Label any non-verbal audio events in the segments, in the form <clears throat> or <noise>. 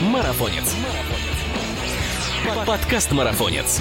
Марафонец. Подкаст Марафонец.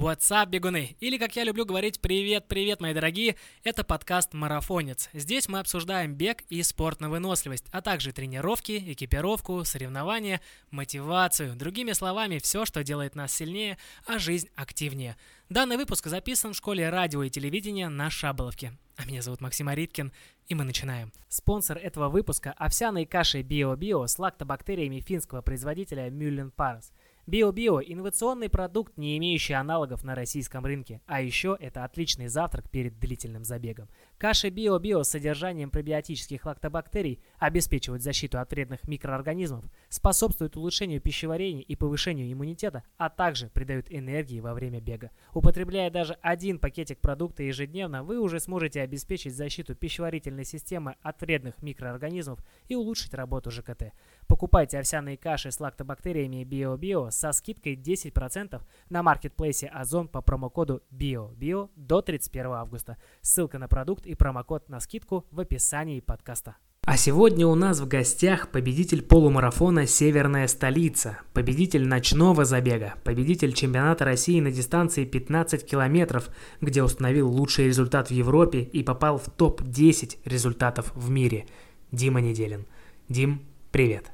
What's up, бегуны? Или, как я люблю говорить, привет-привет, мои дорогие, это подкаст «Марафонец». Здесь мы обсуждаем бег и спорт на выносливость, а также тренировки, экипировку, соревнования, мотивацию. Другими словами, все, что делает нас сильнее, а жизнь активнее. Данный выпуск записан в школе радио и телевидения на Шаболовке. А меня зовут Максим Ариткин, и мы начинаем. Спонсор этого выпуска – овсяной каши Био-Био с лактобактериями финского производителя Мюллен Парс – Био-Био – инновационный продукт, не имеющий аналогов на российском рынке. А еще это отличный завтрак перед длительным забегом. Каши Био-Био с содержанием пробиотических лактобактерий обеспечивают защиту от вредных микроорганизмов, способствуют улучшению пищеварения и повышению иммунитета, а также придают энергии во время бега. Употребляя даже один пакетик продукта ежедневно, вы уже сможете обеспечить защиту пищеварительной системы от вредных микроорганизмов и улучшить работу ЖКТ. Покупайте овсяные каши с лактобактериями BioBio со скидкой 10% на маркетплейсе Озон по промокоду BioBio до 31 августа. Ссылка на продукт и промокод на скидку в описании подкаста. А сегодня у нас в гостях победитель полумарафона «Северная столица», победитель ночного забега, победитель чемпионата России на дистанции 15 километров, где установил лучший результат в Европе и попал в топ-10 результатов в мире. Дима Неделин. Дим, привет.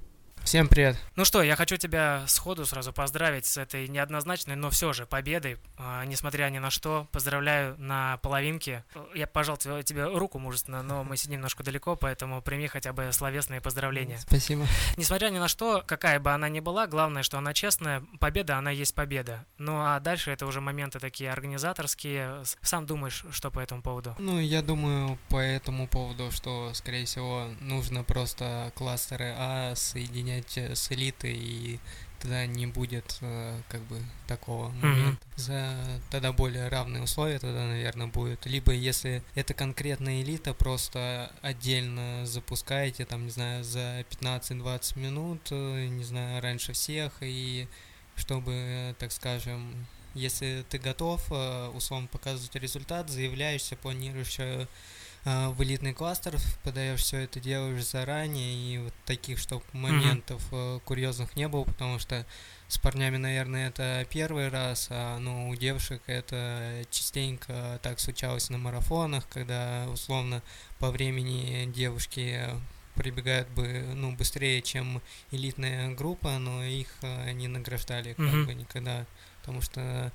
Всем привет. Ну что, я хочу тебя сходу сразу поздравить с этой неоднозначной, но все же победой. А, несмотря ни на что, поздравляю на половинке. Я пожал тебе, тебе руку мужественно, но мы сидим немножко далеко, поэтому прими хотя бы словесные поздравления. Спасибо. Несмотря ни на что, какая бы она ни была, главное, что она честная. Победа, она есть победа. Ну а дальше это уже моменты такие организаторские. Сам думаешь, что по этому поводу? Ну, я думаю по этому поводу, что, скорее всего, нужно просто кластеры А соединять сравнять э, с элитой, и тогда не будет э, как бы такого момента. Mm-hmm. За тогда более равные условия тогда, наверное, будет. Либо если это конкретная элита, просто отдельно запускаете, там, не знаю, за 15-20 минут, э, не знаю, раньше всех, и чтобы, так скажем, если ты готов, условно показывать результат, заявляешься, планируешь а, в элитный кластер, подаешь все это делаешь заранее, и вот таких, чтобы моментов mm-hmm. курьезных не было, потому что с парнями, наверное, это первый раз, а ну, у девушек это частенько так случалось на марафонах, когда условно по времени девушки прибегают бы ну, быстрее, чем элитная группа, но их а, не награждали как mm-hmm. бы никогда, потому что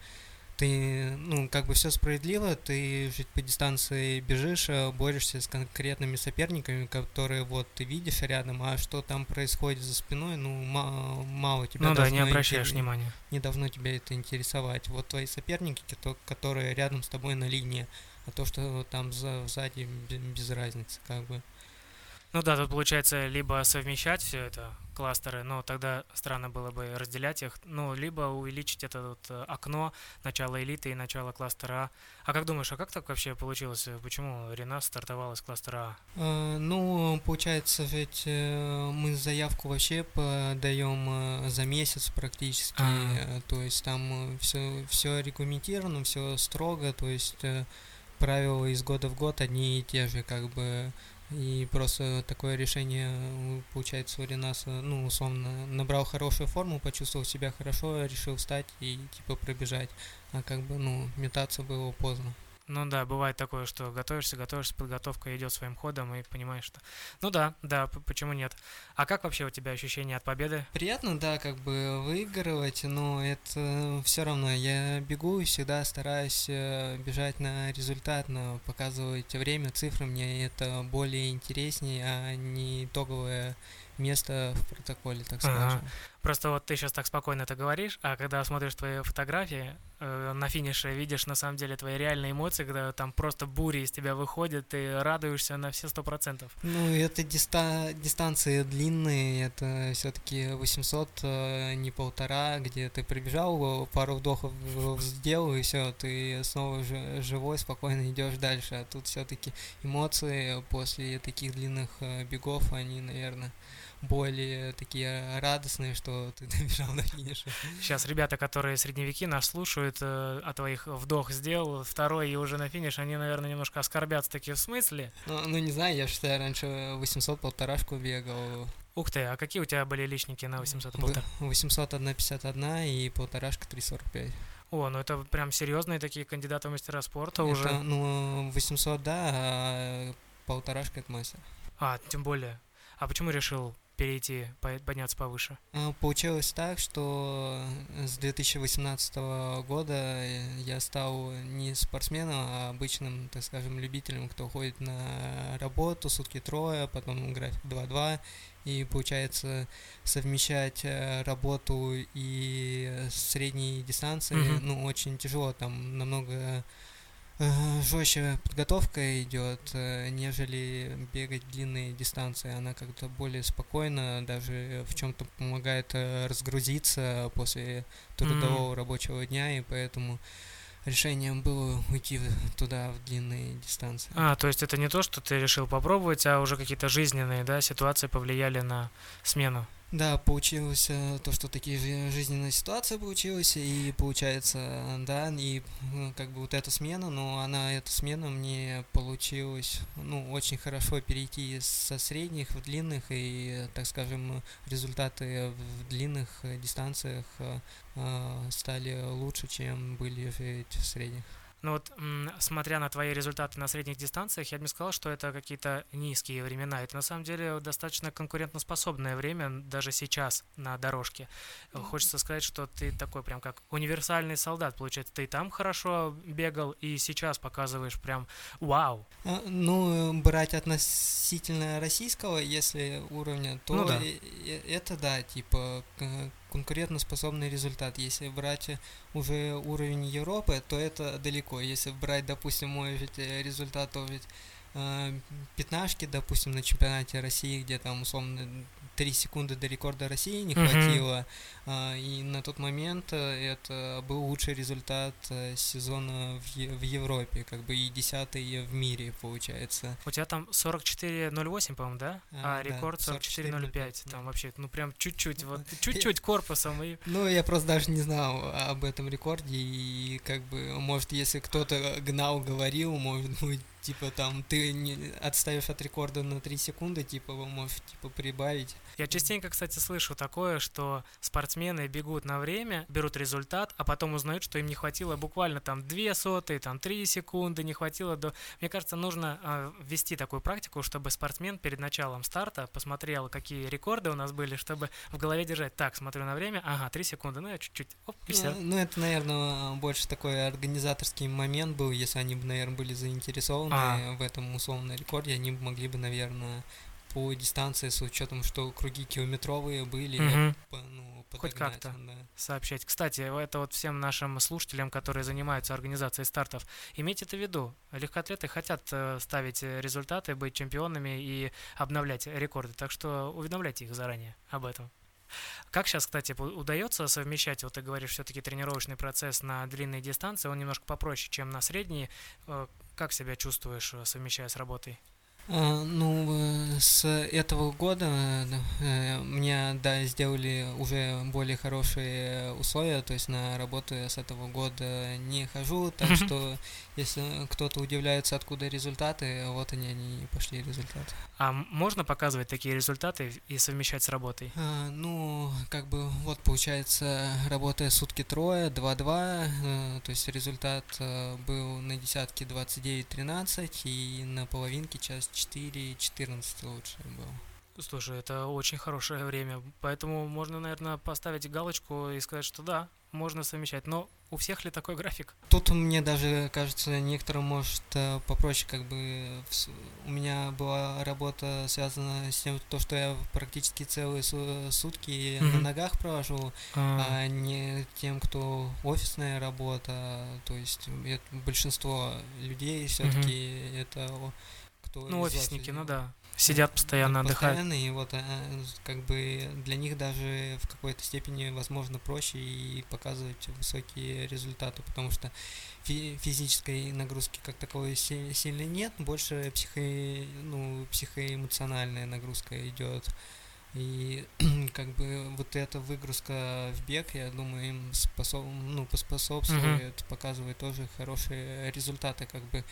ты, ну, как бы все справедливо, ты жить по дистанции бежишь, а борешься с конкретными соперниками, которые вот ты видишь рядом, а что там происходит за спиной, ну, мало, мало тебя Ну да, не обращаешь интерес... внимания. Не должно тебя это интересовать. Вот твои соперники, которые рядом с тобой на линии, а то, что там за, сзади, без разницы, как бы. Ну да, тут получается либо совмещать все это, кластеры, но тогда странно было бы разделять их, ну, либо увеличить это вот э, окно начала элиты и начала кластера А. А как думаешь, а как так вообще получилось? Почему Рена стартовала с кластера А? Э, ну, получается, ведь э, мы заявку вообще подаем за месяц практически, А-а-а. то есть там все, все регламентировано, все строго, то есть правила из года в год одни и те же, как бы и просто такое решение, получается, у Ренаса, ну, условно, набрал хорошую форму, почувствовал себя хорошо, решил встать и, типа, пробежать. А как бы, ну, метаться было поздно. Ну да, бывает такое, что готовишься, готовишься, подготовка идет своим ходом и понимаешь, что... Ну да, да, почему нет. А как вообще у тебя ощущение от победы? Приятно, да, как бы выигрывать, но это все равно. Я бегу и всегда стараюсь э, бежать на результат, на показывать время, цифры. Мне это более интереснее, а не итоговое место в протоколе, так скажем. Ага. Просто вот ты сейчас так спокойно это говоришь, а когда смотришь твои фотографии, э, на финише видишь на самом деле твои реальные эмоции, когда там просто бури из тебя выходят, ты радуешься на все сто процентов. Ну, это диста дистанции длинные, это все-таки 800, э, не полтора, где ты прибежал, пару вдохов сделал, и все, ты снова живой, спокойно идешь дальше. А тут все-таки эмоции после таких длинных э, бегов, они, наверное, более такие радостные, что ты <laughs> добежал до финиша. Сейчас ребята, которые средневеки нас слушают, э, а твоих вдох сделал, второй и уже на финиш, они, наверное, немножко оскорбятся такие в смысле. Ну, ну не знаю, я считаю, раньше 800 полторашку бегал. Ух ты, а какие у тебя были личники на 800 полтора? 800 1,51 и полторашка 3,45. О, ну это прям серьезные такие кандидаты в мастера спорта это, уже. Ну, 800, да, а полторашка это мастер. А, тем более. А почему решил перейти, подняться повыше? А, получилось так, что с 2018 года я стал не спортсменом, а обычным, так скажем, любителем, кто ходит на работу сутки трое, потом график 2-2, и получается совмещать э, работу и средние дистанции, mm-hmm. ну, очень тяжело, там намного Э, жестче подготовка идет, э, нежели бегать длинные дистанции. Она как-то более спокойно, даже в чем-то помогает э, разгрузиться после трудового mm-hmm. рабочего дня, и поэтому решением было уйти туда в длинные дистанции. А, то есть это не то, что ты решил попробовать, а уже какие-то жизненные, да, ситуации повлияли на смену? Да, получилось э, то, что такие жизненные ситуации получилось, и получается, да, и ну, как бы вот эта смена, но она, эта смена мне получилось, ну, очень хорошо перейти со средних в длинных, и, так скажем, результаты в длинных дистанциях э, стали лучше, чем были в средних. Но вот, смотря на твои результаты на средних дистанциях, я бы не сказал, что это какие-то низкие времена. Это на самом деле достаточно конкурентоспособное время даже сейчас на дорожке. Хочется сказать, что ты такой прям как универсальный солдат. Получается, ты там хорошо бегал и сейчас показываешь прям вау. А, ну, брать относительно российского, если уровня, то ну, да. это да, типа конкурентоспособный результат. Если брать уже уровень Европы, то это далеко. Если брать, допустим, мой ведь э, результат, то ведь э, пятнашки, допустим, на чемпионате России, где там условно 3 секунды до рекорда России не хватило. Uh-huh. И на тот момент э, это был лучший результат э, сезона в, в Европе, как бы и десятый в мире, получается. У тебя там 44.08, по-моему, да? А, а рекорд 44.05. Да. Там вообще, ну прям чуть-чуть, вот чуть-чуть <laughs> корпусом. И... Ну, я просто даже не знал об этом рекорде, и как бы, может, если кто-то гнал, говорил, может быть, типа там ты не отстаешь от рекорда на 3 секунды, типа можешь типа прибавить. Я частенько, кстати, слышу такое, что спортсмены бегут на время, берут результат, а потом узнают, что им не хватило буквально там 2 сотые, там 3 секунды, не хватило до... Мне кажется, нужно э, ввести такую практику, чтобы спортсмен перед началом старта посмотрел, какие рекорды у нас были, чтобы в голове держать, так, смотрю на время, ага, 3 секунды, ну я чуть-чуть, оп, и все. Ну, ну это, наверное, больше такой организаторский момент был, если они бы, наверное, были заинтересованы а. в этом условном рекорде, они бы могли бы, наверное, по дистанции с учетом, что круги километровые были, угу. ну, хоть как-то да. сообщать. Кстати, это вот всем нашим слушателям, которые занимаются организацией стартов, имейте это в виду. Легкоатлеты хотят э, ставить результаты, быть чемпионами и обновлять рекорды, так что уведомляйте их заранее об этом. Как сейчас, кстати, удается совмещать, вот ты говоришь, все-таки тренировочный процесс на длинные дистанции, он немножко попроще, чем на средние. Э, как себя чувствуешь, э, совмещая с работой? А, ну, э, с этого года э, мне, да, сделали уже более хорошие условия, то есть на работу я с этого года не хожу, так что если кто-то удивляется, откуда результаты, вот они, они пошли результаты. А можно показывать такие результаты и совмещать с работой? А, ну, как бы, вот получается, работая сутки трое, 2-2, э, то есть результат был на десятке 29-13 и на половинке час 4.14 лучше было. Слушай, это очень хорошее время, поэтому можно, наверное, поставить галочку и сказать, что да, можно совмещать. Но у всех ли такой график? Тут мне даже кажется, некоторым может э, попроще, как бы у меня была работа связана с тем, то, что я практически целые сутки mm-hmm. на ногах провожу, а. а не тем, кто офисная работа, то есть большинство людей все-таки mm-hmm. это кто ну офисники, ну да, сидят постоянно, отдыхают. Постоянно, и вот э, как бы для них даже в какой-то степени возможно проще и показывать высокие результаты, потому что фи- физической нагрузки как таковой сильно нет, больше психо, ну, психоэмоциональная нагрузка идет. И <clears throat> как бы вот эта выгрузка в бег, я думаю, им способ, ну, поспособствует, mm-hmm. показывает тоже хорошие результаты. Как бы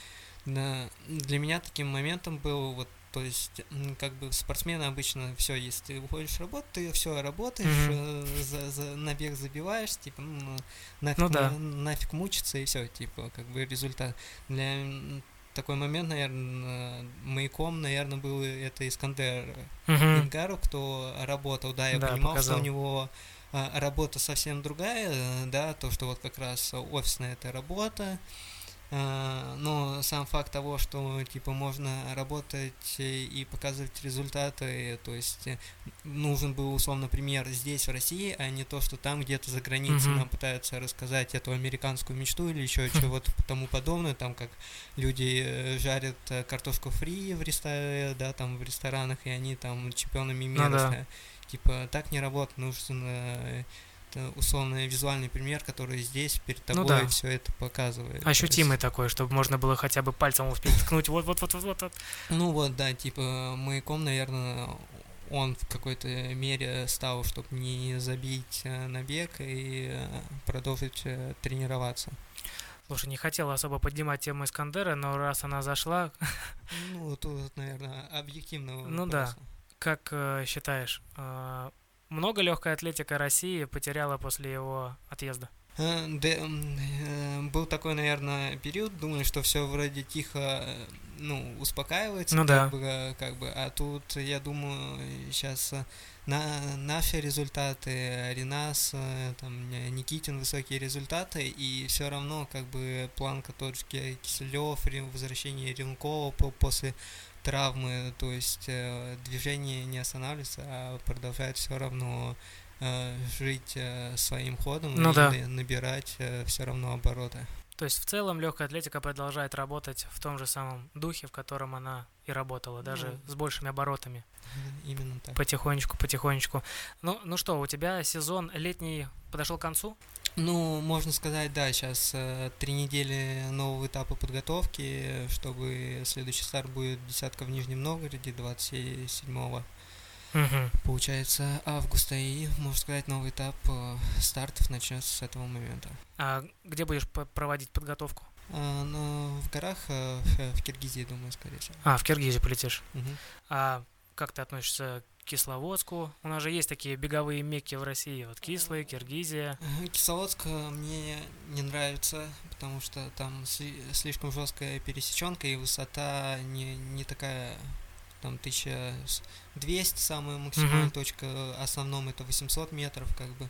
на, для меня таким моментом был вот то есть, как бы спортсмены обычно все, если ты уходишь работать, ты все работаешь, mm-hmm. за, за, на бег забиваешь, типа, ну, нафиг, ну, да. на, нафиг мучиться и все, типа, как бы результат. Для такой момент, наверное, маяком, наверное, был это Искандер uh-huh. Ингару, кто работал, да, я да, понимал, показал. что у него а, работа совсем другая, да, то, что вот как раз офисная эта работа, но сам факт того, что типа можно работать и показывать результаты, то есть э, нужен был условно пример здесь в России, а не то, что там где-то за границей mm-hmm. нам пытаются рассказать эту американскую мечту или еще чего-то тому подобное, там как люди э, жарят э, картошку фри в ресторане, да, там в ресторанах, и они там чемпионами ну мира, ну, да. типа так не работает, нужно условно визуальный пример, который здесь перед ну тобой ну, да. все это показывает. Ощутимый есть... такой, чтобы можно было хотя бы пальцем успеть ткнуть. Вот, вот, вот, вот, вот. Ну вот, да, типа маяком, наверное, он в какой-то мере стал, чтобы не забить э, на бег и э, продолжить э, тренироваться. Слушай, не хотела особо поднимать тему Искандера, но раз она зашла... Ну, тут, наверное, объективно. Ну да. Как э, считаешь, э, много легкая атлетика России потеряла после его отъезда? Э, да, э, был такой, наверное, период, думаю, что все вроде тихо, э, ну, успокаивается, ну, как, да. бы, как бы, а тут, я думаю, сейчас на наши результаты, Ренас, там, Никитин, высокие результаты, и все равно, как бы, планка тот же Киселев, возвращение Ренкова после травмы, то есть э, движение не останавливается, а продолжает все равно э, жить э, своим ходом ну, и да. набирать э, все равно обороты. То есть в целом легкая атлетика продолжает работать в том же самом духе, в котором она и работала, даже ну, с большими оборотами. Именно так. Потихонечку, потихонечку. Ну, ну что, у тебя сезон летний подошел к концу? Ну, можно сказать, да, сейчас э, три недели нового этапа подготовки, чтобы следующий старт будет десятка в Нижнем Новгороде 27 Угу. Получается, августа и, можно сказать, новый этап э, стартов начнется с этого момента. А где будешь проводить подготовку? А, ну, в горах, э, в Киргизии, думаю, скорее всего. А, в Киргизии полетишь. Угу. А как ты относишься к Кисловодску? У нас же есть такие беговые мекки в России, вот Кислый, Киргизия. Кисловодск мне не нравится, потому что там слишком жесткая пересеченка и высота не, не такая там 1200 самая максимальная mm-hmm. точка, основном это 800 метров, как бы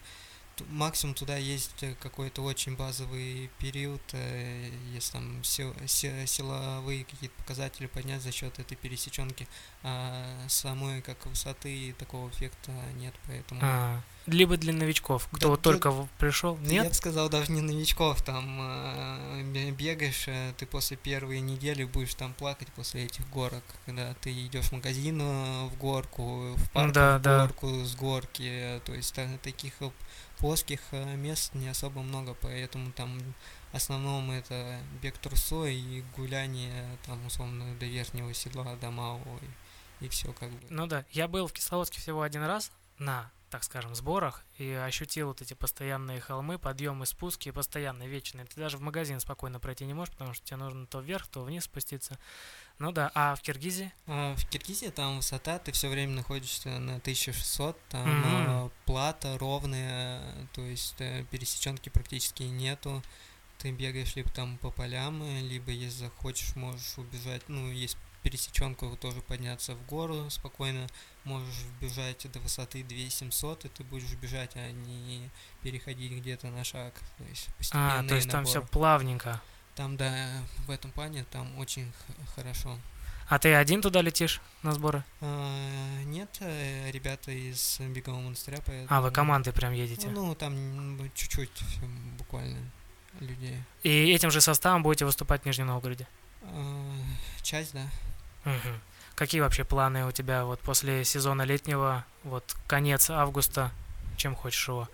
максимум туда есть э, какой-то очень базовый период, э, если там сил, силовые какие-то показатели поднять за счет этой пересеченки, а самой как высоты такого эффекта нет, поэтому... А, либо для новичков, кто да, вот только да, пришел, нет? Я бы сказал, даже не новичков, там э, бегаешь, ты после первой недели будешь там плакать после этих горок, когда ты идешь в магазин в горку, в парк да, в горку, да. с горки, то есть таких плоских э, мест не особо много, поэтому там в основном это бег трусой и гуляние там условно до верхнего седла, до малого и, и все как бы. Ну да, я был в Кисловодске всего один раз на так скажем, сборах и ощутил вот эти постоянные холмы, подъемы, спуски, постоянно вечные. Ты даже в магазин спокойно пройти не можешь, потому что тебе нужно то вверх, то вниз спуститься. Ну да, а в Киргизии? В Киргизии там высота, ты все время находишься на 1600, там mm-hmm. плата ровная, то есть э, пересеченки практически нету. Ты бегаешь либо там по полям, либо если захочешь, можешь убежать, ну, есть пересеченку тоже подняться в гору спокойно, можешь бежать до высоты 2700, и ты будешь бежать, а не переходить где-то на шаг. То есть а, то есть там все плавненько. Там, да, в этом плане там очень хорошо. А ты один туда летишь на сборы? А, нет, э, ребята из бегового монастыря. Поэтому... А, вы командой прям едете? Ну, там чуть-чуть буквально людей. И этим же составом будете выступать в Нижнем Новгороде? А, часть, да. Угу. Какие вообще планы у тебя вот после сезона летнего, вот конец августа, чем хочешь его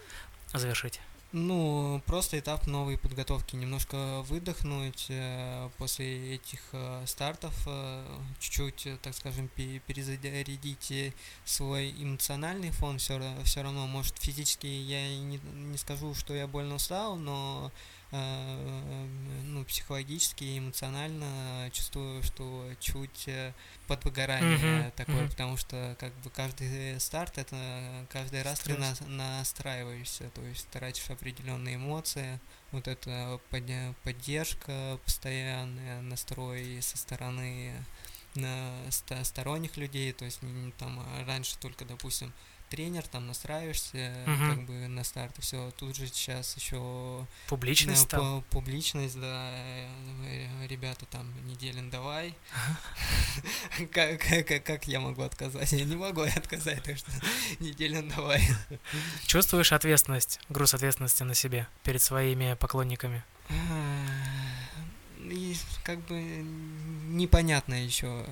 завершить? Ну, просто этап новой подготовки. Немножко выдохнуть э, после этих э, стартов, э, чуть-чуть, так скажем, пе- перезарядить свой эмоциональный фон. Все, все равно, может, физически я и не, не скажу, что я больно устал, но ну, психологически и эмоционально чувствую, что чуть э, подвыгорание Мгм, такое, мгм. потому что как бы каждый старт это каждый раз ты Стресс. нас- настраиваешься, то есть тратишь определенные эмоции, вот эта поддержка постоянная, настрой со стороны на ста- сторонних людей, то есть там раньше только, допустим, тренер, там настраиваешься Мгм. как бы на старт, все, тут же сейчас еще Публичность ну, стал. пу- публичность, да, э, ребята там, Неделин, давай. <laughs> Как, как, как я могу отказать? Я не могу отказать, так что Неделин, давай. Чувствуешь ответственность, груз ответственности на себе перед своими поклонниками? И как бы непонятно еще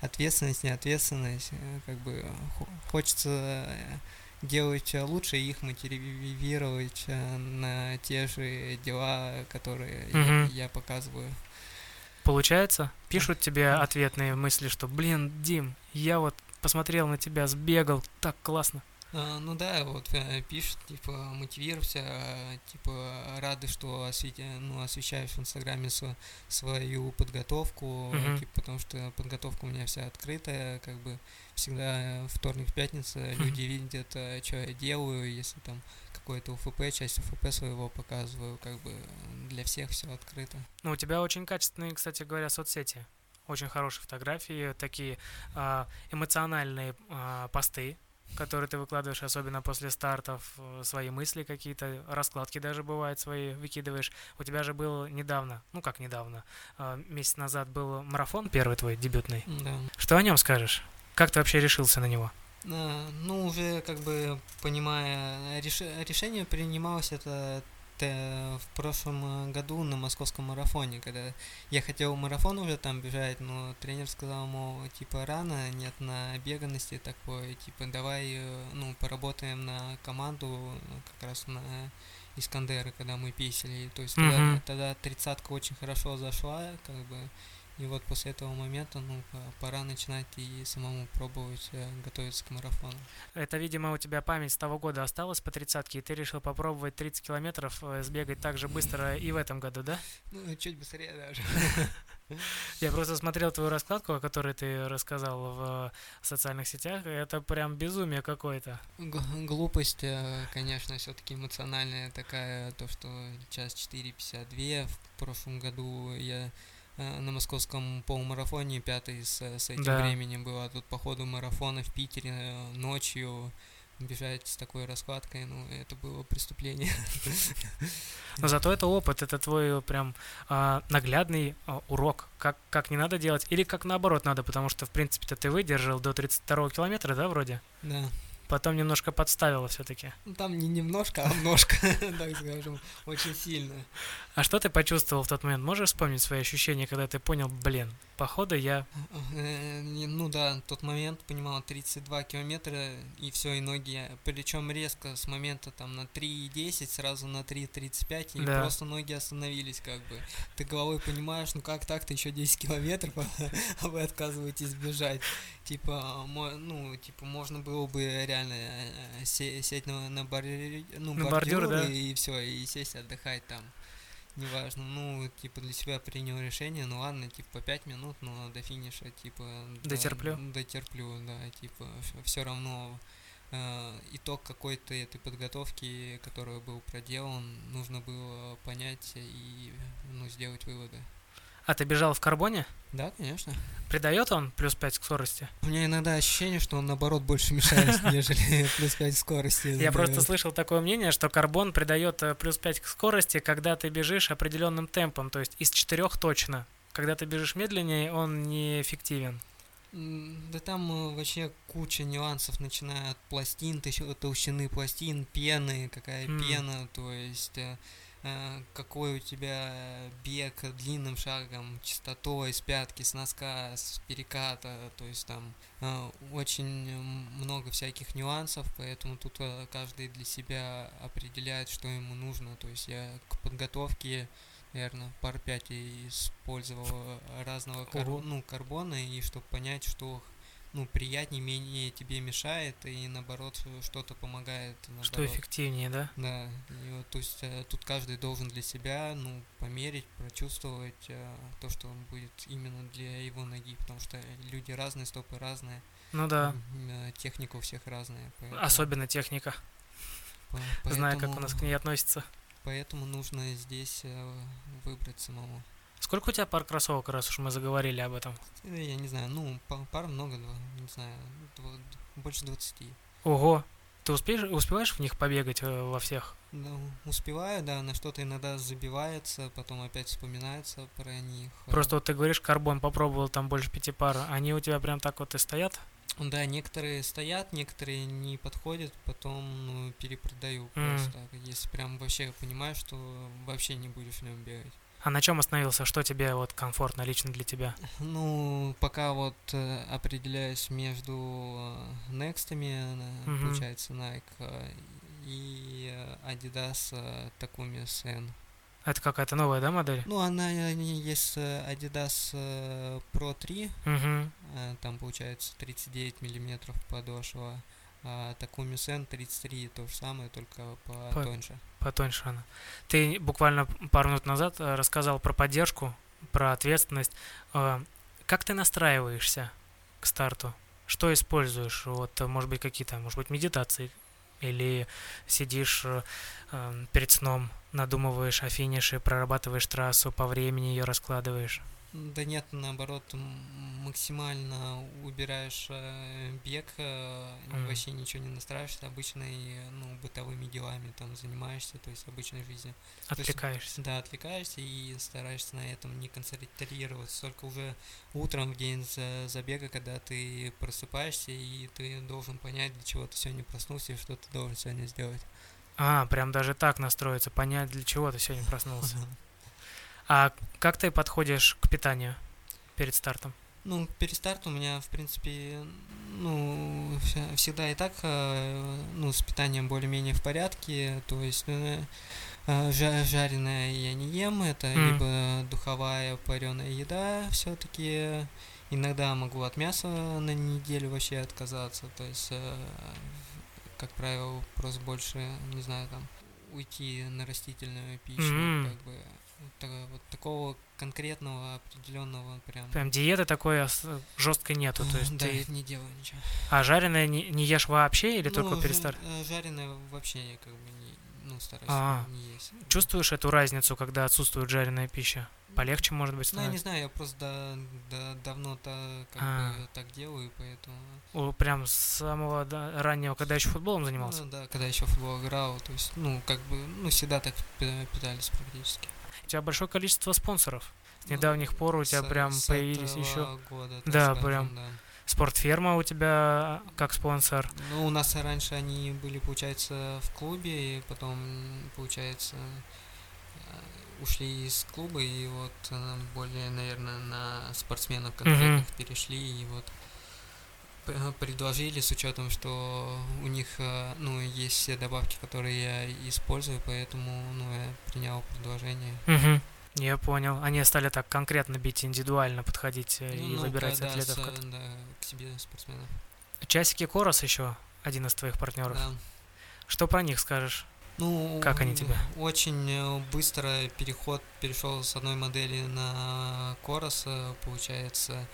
ответственность, не ответственность, э, как бы хо- хочется э, делать лучше и их мотивировать э, на те же дела, которые я- Мгм. я показываю. Получается? Пишут тебе ответные мысли, что, блин, Дим, я вот посмотрел на тебя, сбегал, так классно. А, ну да, вот э, пишут, типа, мотивируйся, э, типа, рады, что освети, ну, освещаешь в Инстаграме сво- свою подготовку, Мгм. типа, потому что подготовка у меня вся открытая, как бы всегда вторник, пятница люди видят, что я делаю, если там какой-то УФП, часть УФП своего показываю, как бы для всех все открыто. Ну, у тебя очень качественные, кстати говоря, соцсети. Очень хорошие фотографии, такие а, эмоциональные а, посты, которые ты выкладываешь, особенно после стартов, э, свои мысли какие-то, раскладки даже бывают свои выкидываешь. У тебя же был недавно, ну как недавно, а, месяц назад был марафон первый твой, дебютный. Да. Что о нем скажешь? Как ты вообще решился на него? А, Ну, уже как бы понимая, реш- решение принималось это в прошлом э, году на московском марафоне, когда я хотел марафон уже там бежать, но тренер сказал, мол, типа рано, нет набеганности такой, типа давай, э, ну, поработаем на команду, как раз на Искандеры, когда мы писали, то есть Мгм. тогда, тогда тридцатка очень хорошо зашла, как бы, и вот после этого момента, ну, пора начинать и самому пробовать э, готовиться к марафону. Это, видимо, у тебя память с того года осталась по тридцатке, и ты решил попробовать 30 километров э, сбегать так же быстро и в этом году, да? Ну, чуть быстрее даже. <laughs> Я просто смотрел твою раскладку, о которой ты рассказал в э, социальных сетях, это прям безумие какое-то. Глупость, конечно, все-таки эмоциональная такая, то, что час 4.52 в прошлом году я на московском полумарафоне пятый с, с этим Да. временем был, а тут по ходу марафона в Питере э, ночью бежать с такой раскладкой, ну, это было преступление. Но зато это опыт, это твой прям а, наглядный а, урок, как, как не надо делать, или как наоборот надо, потому что, в принципе-то, ты выдержал до 32 километра, да, вроде? Да. Потом немножко подставила все-таки. Ну, там не немножко, а множко, <laughs> так скажем, очень сильно. А что ты почувствовал в тот момент? Можешь вспомнить свои ощущения, когда ты понял, блин, походу я... Э, Ну да, тот момент, понимал, 32 километра, и все, и ноги, причем резко с момента там на 3.10 сразу на 3.35, и Да. просто ноги остановились как бы. Ты головой понимаешь, ну как так-то еще 10 километров, <laughs> а вы отказываетесь бежать. Типа, ну, типа, можно было бы реально э, се- сесть на, на, бордюр, ну, На бордюр, бордюры да. и все, и сесть отдыхать там. Неважно, ну, типа, для себя принял решение, ну ладно, типа, по 5 минут, но до финиша, типа... да, Дотерплю? Дотерплю, да, типа, все равно э, итог какой-то этой подготовки, который был проделан, нужно было понять и, ну, сделать выводы. А ты бежал в карбоне? Да, конечно. Придает он плюс 5 к скорости? У меня иногда ощущение, что он, наоборот, больше мешает, <laughs> нежели плюс 5 скорости. Я просто слышал такое мнение, что карбон придает э, плюс 5 к скорости, когда ты бежишь определенным темпом, то есть из 4 точно. Когда ты бежишь медленнее, он неэффективен. Да там э, вообще куча нюансов, начиная от пластин, толщины пластин, пены, какая пена, то есть э, какой у тебя бег длинным шагом, частотой с пятки, с носка, с переката, то есть там э, очень много всяких нюансов, поэтому тут э, каждый для себя определяет, что ему нужно. То есть я к подготовке наверное, пар 5 использовал разного кар... ну, карбона, и чтобы понять, что ну, приятнее, менее тебе мешает, и наоборот, что-то помогает. Наоборот. Что эффективнее, да? Да. И вот, то есть э, тут каждый должен для себя, ну, померить, прочувствовать э, то, что он будет именно для его ноги, потому что люди разные, стопы разные. Ну да. Э, техника у всех разная. Поэтому... Особенно техника. Поэтому... Знаю, как у нас к ней относится. Поэтому нужно здесь выбрать самому. Сколько у тебя пар кроссовок, раз уж мы заговорили об этом? Я не знаю, ну, пар много, не знаю, больше 20. Ого! Ты успеешь, успеваешь в них побегать э, во всех? Ну, успеваю, да, на что-то иногда забивается, потом опять вспоминается про них. Просто вот ты говоришь, карбон попробовал, там больше пяти пар, они у тебя прям так вот и стоят? Да, некоторые стоят, некоторые не подходят, потом ну, перепродаю mm. просто. Если прям вообще понимаю, что вообще не будешь в нем бегать. А на чем остановился? Что тебе вот комфортно лично для тебя? Ну, пока вот э, определяюсь между э, Next'ами, mm-hmm. получается, Nike, э, и Adidas Takumi SN. Это какая-то новая, да, модель? Ну, она есть Adidas Pro 3, угу. там получается 39 миллиметров подошва, а Takumi Sen 33, то же самое, только потоньше. По, потоньше она. Ты буквально пару минут назад э, рассказал про поддержку, про ответственность. Э, как ты настраиваешься к старту? Что используешь? Вот, может быть, какие-то, может быть, медитации? Или сидишь э, перед сном, надумываешь о финише, прорабатываешь трассу, по времени ее раскладываешь? Да нет, наоборот, максимально убираешь э, бег, mm. вообще ничего не настраиваешься, обычной, ну, бытовыми делами там занимаешься, то есть обычной жизнью. Отвлекаешься. Есть, да, отвлекаешься и стараешься на этом не концентрироваться, только уже утром в день забега, когда ты просыпаешься, и ты должен понять, для чего ты сегодня проснулся и что ты должен сегодня сделать. А, прям даже так настроиться, понять, для чего ты сегодня проснулся. А как ты подходишь к питанию перед стартом? Ну, перед стартом у меня, в принципе, ну, всегда и так, э, ну, с питанием более-менее в порядке, то есть ну, э, жареное я не ем, это mm. либо духовая пареная еда все-таки, иногда могу от мяса на неделю вообще отказаться, то есть, э, как правило, просто больше, не знаю, там, уйти на растительную пищу, mm-hmm. как бы вот такого конкретного определенного прям. Прям диеты такой жесткой нету, то есть да, ты не делаю ничего. А жареное не, не ешь вообще или ну, только перестар? Э, жареное вообще как бы не, ну стараюсь а, не есть. Чувствуешь эту разницу, когда отсутствует жареная пища? Полегче, может быть, становится? Ну, я не знаю, я просто да, да, давно-то как а. бы так делаю, поэтому... О, прям с самого да, раннего, когда еще футболом занимался? Ну, да, когда еще футбол играл, то есть, ну, как бы, ну, всегда так питались практически тебя большое количество спонсоров. С ну, недавних пор у тебя с, прям с появились еще. Года, да, скажем, прям. Да. Спортферма у тебя как спонсор. Ну, у нас раньше они были, получается, в клубе, и потом, получается, э, ушли из клуба, и вот э, более, наверное, на спортсменов конкретных mm-hmm. перешли, и вот предложили с учетом, что у них э, ну, есть все добавки, которые я использую, поэтому ну, я принял предложение. Угу. Я понял. Они стали так конкретно бить, индивидуально подходить э, ну, и ну, выбирать да, атлетов. С, как... да, к себе спортсменов. Часики Корос еще один из твоих партнеров. Да. Что про них скажешь? Ну, как они тебя? Очень э, быстро переход перешел с одной модели на Корос, получается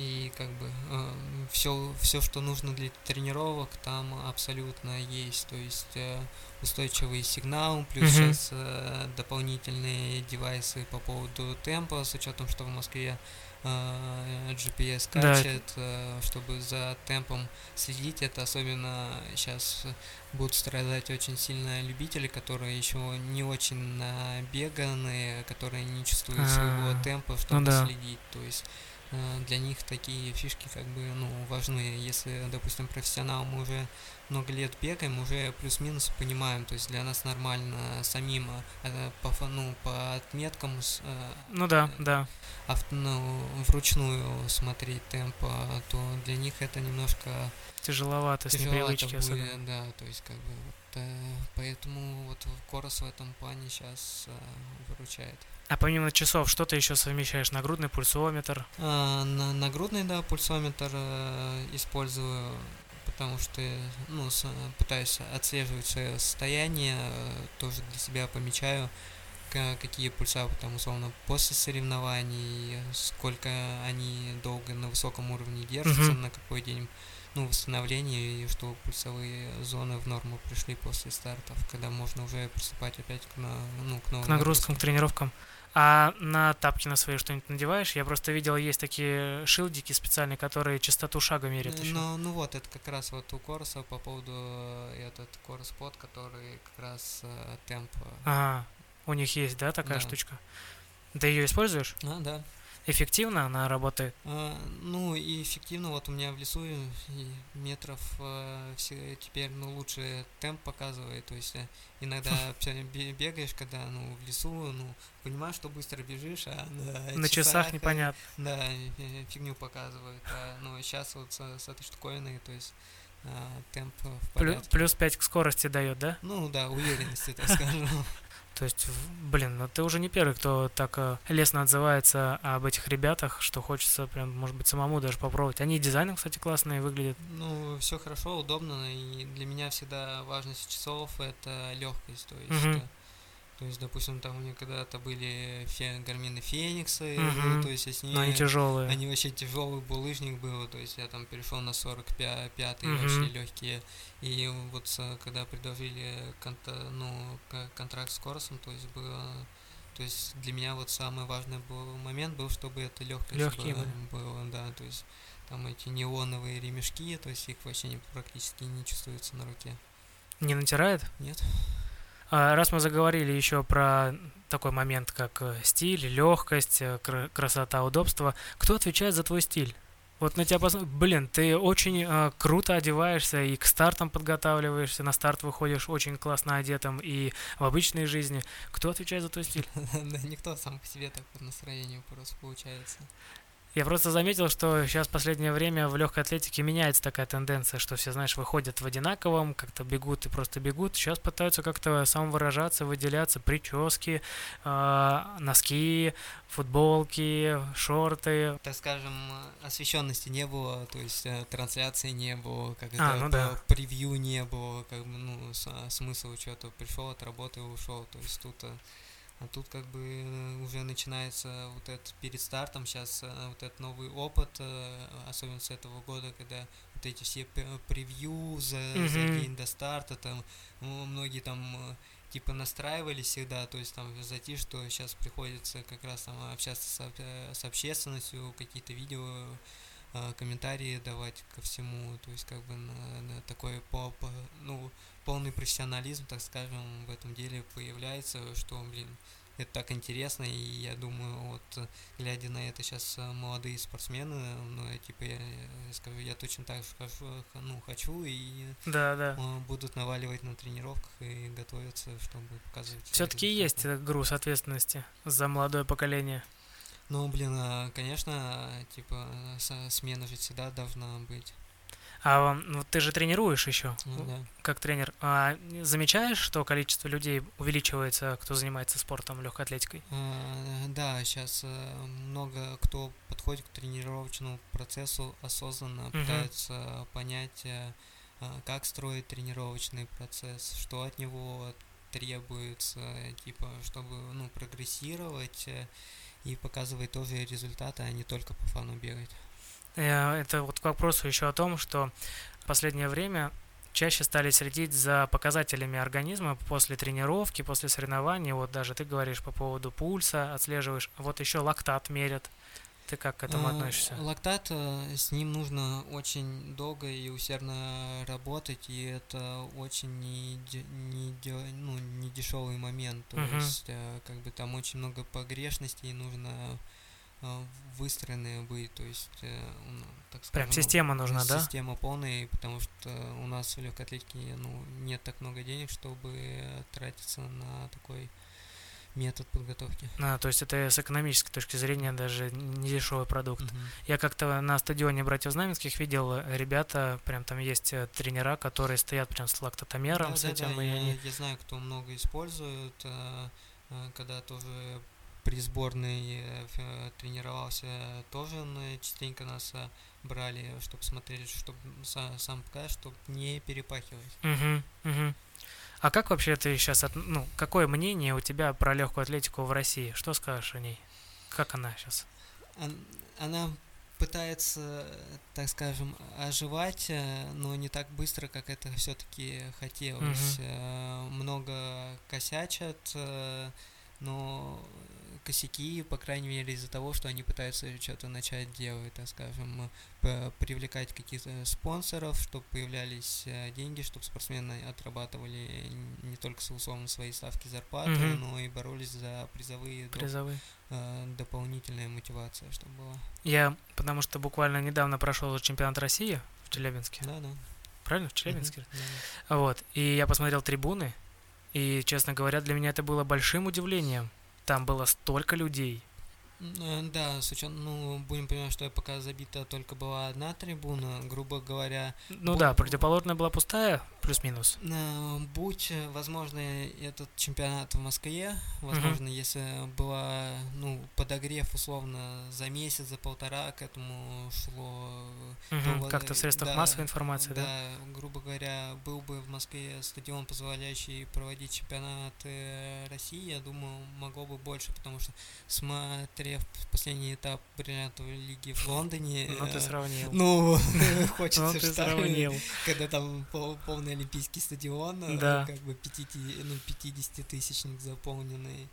и как бы э, все, все, что нужно для тренировок, там абсолютно есть. То есть э, устойчивый сигнал, плюс mm-hmm. сейчас э, дополнительные девайсы по поводу темпа, с учетом, что в Москве э, GPS качает, да. э, чтобы за темпом следить. Это особенно сейчас будут страдать очень сильно любители, которые еще не очень набеганные, которые не чувствуют А-а-а. своего темпа, чтобы ну, да. следить. То есть для них такие фишки как бы ну, важны. Если, допустим, профессионалам уже много лет бегаем, уже плюс-минус понимаем, то есть для нас нормально самим э, по, ну, по отметкам. Э, ну да, да. Авто, ну, вручную смотреть темп, то для них это немножко тяжеловато, с непривычки будет, особенно. Да, то есть как бы вот, поэтому вот Корос в этом плане сейчас выручает. А помимо часов, что ты еще совмещаешь? Нагрудный пульсометр? А, на, нагрудный, да, пульсометр э, использую, потому что ну, с, пытаюсь отслеживать свое состояние, э, тоже для себя помечаю, какие пульса, там, условно, после соревнований, сколько они долго на высоком уровне держатся, uh-huh. на какой день ну, восстановление и что пульсовые зоны в норму пришли после стартов, когда можно уже приступать опять к, на, ну, к новым к нагрузкам, к тренировкам. А на тапки на свои что-нибудь надеваешь? Я просто видел, есть такие шилдики специальные, которые частоту шага мерят еще. Ну, ну вот, это как раз вот у Корса по поводу э, этот Корс под, который как раз э, темп. Э, ага, у них есть, да, такая да. штучка? Ты ее используешь? А, да эффективно она работает? А, ну и эффективно, вот у меня в лесу метров а, все теперь ну, лучше темп показывает, то есть э, иногда <laughs> бегаешь, когда ну в лесу, ну понимаешь, что быстро бежишь, а на, на часах, часах непонятно. Да, фигню показывает. А, ну сейчас вот с, с этой штуковиной, то есть темп в порядке. Плюс 5 к скорости дает, да? Ну да, уверенности, так скажем. <laughs> То есть, блин, ну ты уже не первый, кто так э, лестно отзывается об этих ребятах, что хочется прям, может быть, самому даже попробовать. Они дизайном, кстати, классные выглядят. Ну, все хорошо, удобно, и для меня всегда важность часов это легкость, то есть. Угу. То есть, допустим, там у меня когда-то были фе, гармины Фениксы, mm-hmm. то есть я с ними... Но они тяжелые. Они вообще тяжелый булыжник был, то есть я там перешел на 45 mm-hmm. вообще легкие. И вот когда предложили конта, ну, контракт с Корсом, то есть было... То есть для меня вот самый важный был момент был, чтобы это легкость Легкие было, было, да, то есть там эти неоновые ремешки, то есть их вообще не, практически не чувствуется на руке. Не натирает? Нет. А, раз мы заговорили еще про такой момент, как э, стиль, легкость, э, красота, удобство, кто отвечает за твой стиль? Вот на тебя посмотрим, блин, ты очень э, круто одеваешься и к стартам подготавливаешься, на старт выходишь очень классно одетым и в обычной жизни. Кто отвечает за твой стиль? <laughs> Никто сам по себе так по настроению просто получается. Я просто заметил, что сейчас в последнее время в легкой атлетике меняется такая тенденция, что все, знаешь, выходят в одинаковом, как-то бегут и просто бегут. Сейчас пытаются как-то самовыражаться, выделяться, прически, э, носки, футболки, шорты. Так скажем, освещенности не было, то есть э, трансляции не было, как а, ну да. превью не было, как бы, ну, смысл что-то пришел, от работы ушел, то есть тут э, а тут как бы э, уже начинается вот этот перед стартом сейчас э, вот этот новый опыт, э, особенно с этого года, когда вот эти все превью за, mm-hmm. за день до старта, там многие там типа настраивались всегда, то есть там зайти, что сейчас приходится как раз там общаться с, с общественностью, какие-то видео, комментарии давать ко всему, то есть как бы на, на такой по, по, ну полный профессионализм, так скажем, в этом деле появляется, что, блин, это так интересно, и я думаю, вот, глядя на это сейчас э, молодые спортсмены, ну, я, типа, я, я скажу, я точно так же хочу, ну, хочу, и да, да. будут наваливать на тренировках и готовиться, чтобы показывать. Все-таки есть груз ответственности за молодое поколение. Ну, блин, конечно, типа, смена же всегда должна быть. А ну, ты же тренируешь еще, да. как тренер. А замечаешь, что количество людей увеличивается, кто занимается спортом, легкой атлетикой? А, да, сейчас э, много кто подходит к тренировочному процессу осознанно, угу. пытается понять, э, а, как строить тренировочный процесс, что от него требуется, типа, чтобы ну, прогрессировать э, и показывать тоже результаты, а не только по фану бегать. Э, это вот к вопросу еще о том, что в последнее время чаще стали следить за показателями организма после тренировки, после соревнований. Вот даже ты говоришь по поводу пульса, отслеживаешь. Вот еще лактат мерят. Ты как к этому а, относишься? Лактат, э, с ним нужно очень долго и усердно работать, и это очень не, не, ну, не дешевый момент. То uh-huh. есть, э, как бы там очень много погрешностей, нужно выстроенные быть, то есть, э, так скажем, Прям система нужна, да? Система полная, потому что у нас в легкой атлетике ну, нет так много денег, чтобы тратиться на такой метод подготовки. А, то есть это с экономической точки зрения даже не дешевый продукт. Мгм. Я как-то на стадионе братьев Знаменских видел э, ребята, прям там есть э, тренера, которые стоят прям с лактотомером, Да, с да, этим, да, и я, я знаю, кто много использует, э, э, когда тоже при сборной э, э, тренировался, тоже частенько нас э, брали, чтобы смотрели, чтобы сам показать, чтобы не перепахивать. Мгм, мгм. А как вообще ты сейчас, ну, какое мнение у тебя про легкую атлетику в России? Что скажешь о ней? Как она сейчас? Он- Она пытается, так скажем, оживать, но не так быстро, как это все-таки хотелось. Э, Много косячат, но косяки, по крайней мере, из-за того, что они пытаются что-то начать делать, так скажем, п- привлекать каких-то спонсоров, чтобы появлялись э, деньги, чтобы спортсмены отрабатывали не только условно свои ставки зарплаты, Мгм. но и боролись за призовые доп- Призовые. э, дополнительная мотивация, чтобы была. Я, потому что буквально недавно прошел чемпионат России в Челябинске. Да, да. Правильно? В Челябинске? Мгм, да, Вот. И я посмотрел трибуны, и, честно говоря, для меня это было большим удивлением. Там было столько людей. да. Э, Да, с учетом, ну, будем понимать, что пока забита только была одна трибуна, грубо говоря, Ну Бу- да, противоположная была пустая, плюс-минус. э, будь, э, возможно, этот чемпионат в Москве, возможно, если была, ну, подогрев условно за месяц, за полтора к этому шло вот, Как-то в средствах да, массовой информации, да? Да, грубо говоря, был бы в Москве стадион, позволяющий проводить чемпионат э, России, я думаю, могло бы больше, потому что смотрев последний этап бриллиантовой лиги в Лондоне, Ну ты сравнил. ну, <laughs> <laughs> Ну хочется, ты что сравнил. когда там пол- полный олимпийский стадион, э, Да. как бы 50, ну, 50-тысячник заполненный.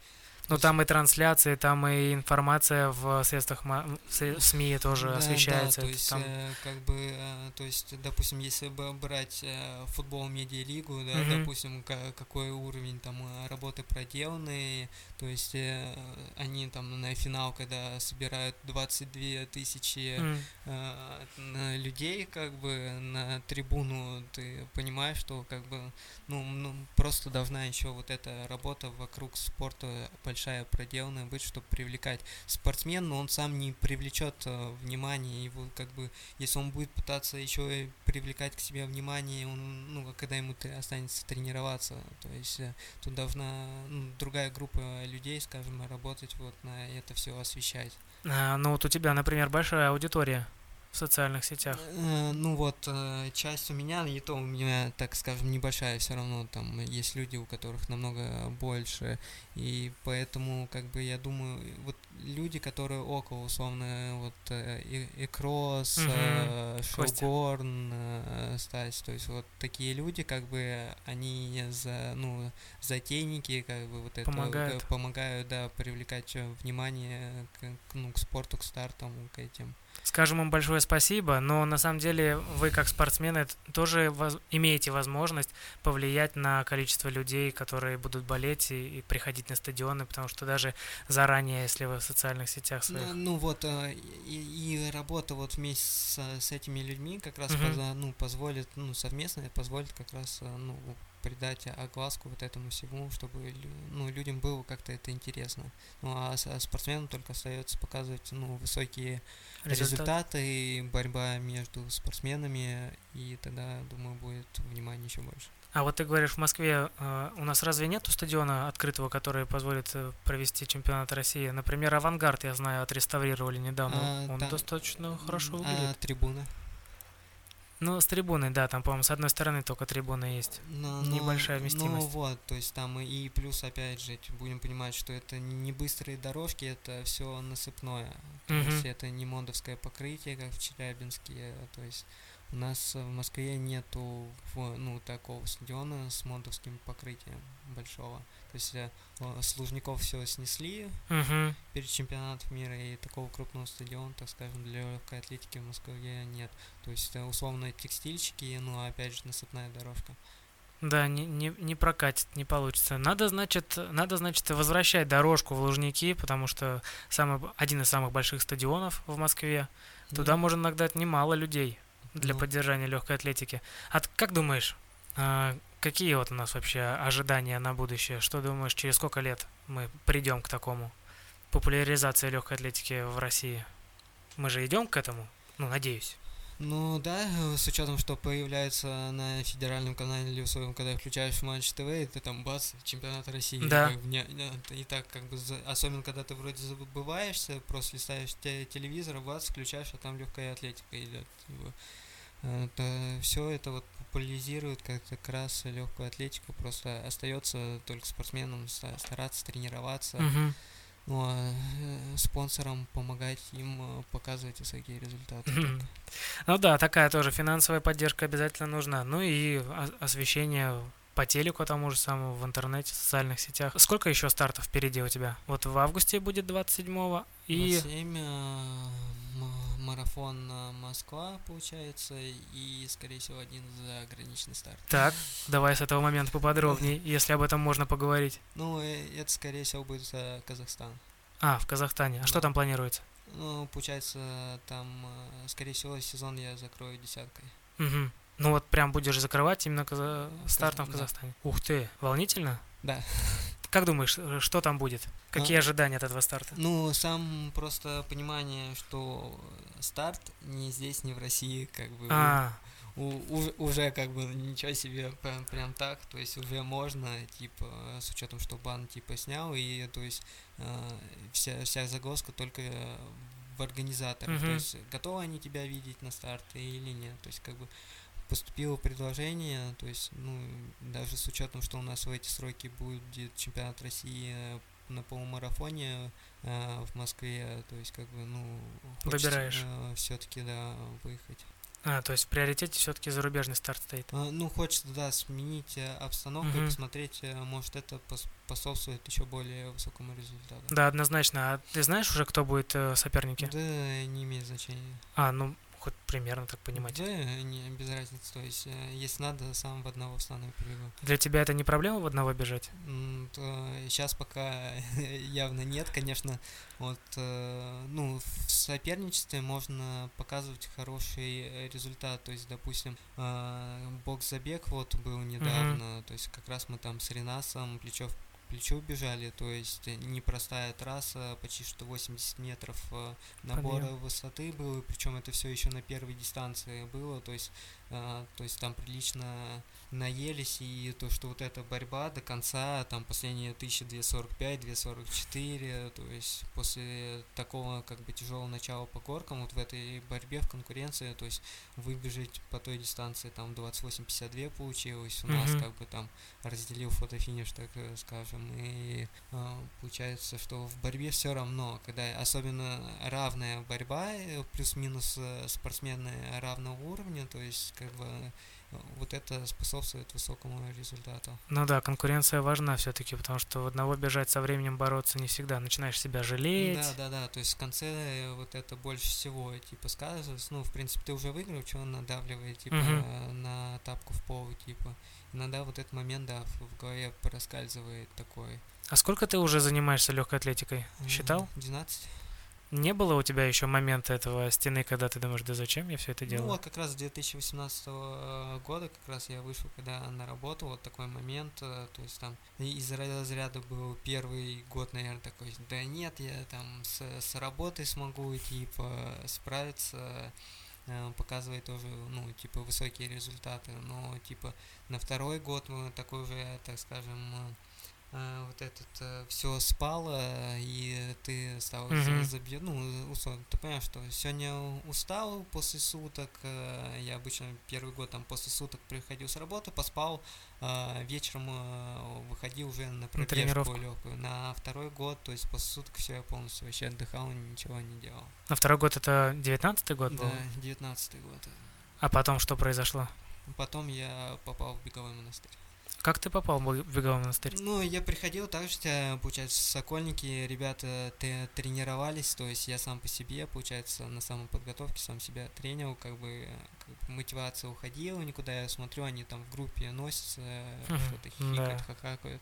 Ну там и трансляции, там и информация в средствах в сре- СМИ тоже Да, освещается. Да, то есть, там- э, как бы, э, то есть, допустим, если бы брать э, футбол медиалигу, да, Мгм. допустим, ка- какой уровень там работы проделанный, то есть они там на финал, когда собирают 22 тысячи на людей, как бы на трибуну, ты понимаешь, что как бы, ну, ну, просто должна еще вот эта работа вокруг спорта большая проделанная быть, чтобы привлекать спортсмен, но он сам не привлечет э, внимание, его как бы, если он будет пытаться еще и привлекать к себе внимание, он, ну, когда ему останется тренироваться, то есть э, тут должна ну, другая группа людей, скажем, работать вот на это все освещать. а, Ну вот у тебя, например, большая аудитория в социальных сетях. Э, Ну вот, э, часть у меня, и то у меня, так скажем, небольшая все равно, там есть люди, у которых намного больше, и поэтому, как бы, я думаю, вот люди, которые около, условно, вот, э, Кросс, Мгм. э. Шоугорн, э, Стась, то есть вот такие люди, как бы, они за, ну, затейники, как бы, вот это, Помогают. помогают, да, привлекать э, внимание к, ну, к спорту, к стартам, к этим. Скажем им большое спасибо, но на самом деле вы как спортсмены тоже воз- имеете возможность повлиять на количество людей, которые будут болеть и, и приходить на стадионы, потому что даже заранее, если вы в социальных сетях Ну, своих... ну вот, э, и, и работа вот вместе с, с этими людьми как раз Мгм. поза- ну, позволит, ну, совместно позволит как раз, э, ну, придать огласку вот этому всему, чтобы ну, людям было как-то это интересно. Ну, а, а спортсменам только остается показывать, ну, высокие результат. результаты и борьба между спортсменами, и тогда, думаю, будет внимание еще больше. А вот ты говоришь, в Москве э, у нас разве нету стадиона открытого, который позволит э, провести чемпионат России? Например, «Авангард», я знаю, отреставрировали недавно. А, Он да. достаточно хорошо А выглядит. трибуна? Ну, с трибуной, да, там, по-моему, с одной стороны только трибуна есть. Но, Небольшая но- вместимость. Ну вот, то есть там и- плюс, опять же, будем понимать, что это не быстрые дорожки, это все насыпное. То Мгм. есть это не мондовское покрытие, как в Челябинске. То есть у нас в Москве нету ну, такого стадиона с мондовским покрытием большого. То есть э, э, с Лужников все снесли Мгм. перед чемпионатом мира, и такого крупного стадиона, так скажем, для легкой атлетики в Москве нет. То есть э, условно текстильщики, ну опять же насыпная дорожка. Да, не, не, не прокатит, не получится. Надо, значит, надо, значит, возвращать дорожку в Лужники, потому что самый, один из самых больших стадионов в Москве. Туда Ну, можно нагнать немало людей для Ну. поддержания легкой атлетики. А как думаешь, а, какие вот у нас вообще ожидания на будущее? Что думаешь, через сколько лет мы придем к такому? Популяризации легкой атлетики в России. Мы же идем к этому? Ну, надеюсь. Ну да, э, с учетом, что появляется на федеральном канале или своем, когда включаешь Матч ТВ, и ты там бац, чемпионат России. Да. как бы не- не- и так как бы, за- особенно когда ты вроде забываешься, просто листаешь те- телевизор, бац, включаешь, а там легкая атлетика идет. все это вот популяризирует как, как раз легкую атлетику, просто остается только спортсменам ста- стараться тренироваться, Мгм. ну а э, спонсорам помогать им э, показывать высокие результаты. Только. Ну да, такая тоже финансовая поддержка обязательно нужна. Ну и освещение по телеку тому же самому, в интернете, в социальных сетях. Сколько еще стартов впереди у тебя? Вот в августе будет 27-го и... 27, э, м- марафон э, Москва, получается, и, скорее всего, один заграничный старт. Так, давай с этого момента поподробнее, если об этом можно поговорить. Ну, э, это, скорее всего, будет Казахстан. А, в Казахстане. А что Да. там планируется? Ну, получается, там, э, скорее всего, сезон я закрою десяткой. Мгм. Ну вот прям будешь закрывать именно каза- стартом в да. Казахстане. Ух ты, волнительно? Да. <laughs> Как думаешь, что там будет? Какие ожидания от этого старта? Ну, сам просто понимание, что старт не здесь, не в России, как бы А, у- уже, уже как бы ничего себе прям, прям так, то есть уже можно, типа, с учетом, что бан типа снял, и то есть э, вся, вся загвоздка только в организаторах, то Мгм. есть готовы они тебя видеть на старте или нет, то есть как бы поступило предложение, то есть, ну, даже с учетом, что у нас в эти сроки будет чемпионат России э, на полумарафоне э, в Москве, то есть, как бы, ну, Выбираешь. все-таки, да, выехать. а, то есть в приоритете все-таки зарубежный старт стоит. А, Ну, хочется, да, сменить э, обстановку и Мгм. посмотреть, э, может, это пос- способствует еще более высокому результату. Да, однозначно. А ты знаешь уже, кто будет э, соперники? Да, не имеет значения. А, ну, хоть примерно так понимать. Да, не, без разницы. То есть, э, если надо, сам в одного встану и прибегу. Для тебя это не проблема в одного бежать? Сейчас пока <laughs> явно нет, конечно. Вот, э, ну, в соперничестве можно показывать хороший э, результат. То есть, допустим, бокс-забег вот был недавно. То есть, как раз мы там с Ренасом плечо в плечо бежали, то есть непростая трасса, почти что 80 метров э, набора Подъем. высоты было, причем это все еще на первой дистанции было, то есть, то есть там прилично наелись, и то, что вот эта борьба до конца, там последние 1245, 244, то есть после такого как бы тяжелого начала по горкам, вот в этой борьбе, в конкуренции, то есть выбежать по той дистанции там 28-52 получилось, у нас Мгм. как бы там разделил фотофиниш, так скажем, и э, получается, что в борьбе все равно, когда особенно равная борьба, э, плюс-минус э, спортсмены равного уровня, то есть как бы э, вот это способствует высокому результату. Ну да, конкуренция важна все-таки, потому что в одного бежать со временем бороться не всегда. Начинаешь себя жалеть. Да, да, да, то есть в конце э, вот это больше всего, типа, сказывается, ну, в принципе, ты уже выиграл, чего надавливает, типа, э, на тапку в пол, типа, иногда вот этот момент, да, в, в голове проскальзывает такой. А сколько ты уже занимаешься легкой атлетикой? Считал? 12. Не было у тебя еще момента этого стены, когда ты думаешь, да зачем я все это Ну, делаю? вот как раз с 2018 года, как раз я вышел, когда на работу, вот такой момент, э, то есть там из разряда был первый год, наверное, такой, да нет, я там с, с работой смогу, типа, справиться, э, показывать тоже, ну, типа, высокие результаты, но, типа, на второй год мы такой уже, так скажем, э, э, вот этот все спало, и ты стал Мгм. забьет, ну, условно, ты понимаешь, что сегодня устал после суток, э, я обычно первый год там после суток приходил с работы, поспал, вечером э, выходил уже на пробежку тренировку. легкую. На второй год, то есть после суток все, я полностью вообще отдыхал, ничего не делал. На второй год это 19-й год был? Да, девятнадцатый год. А потом что произошло? Потом я попал в беговой монастырь. Как ты попал в беговой монастырь? Ну, я приходил так же, э, получается, Сокольники ребята тренировались, то есть я сам по себе, получается, на самоподготовке сам себя тренил, как бы, как бы мотивация уходила никуда. Я смотрю, они там в группе носятся, Мгм, что-то хихикают, да. хахакают.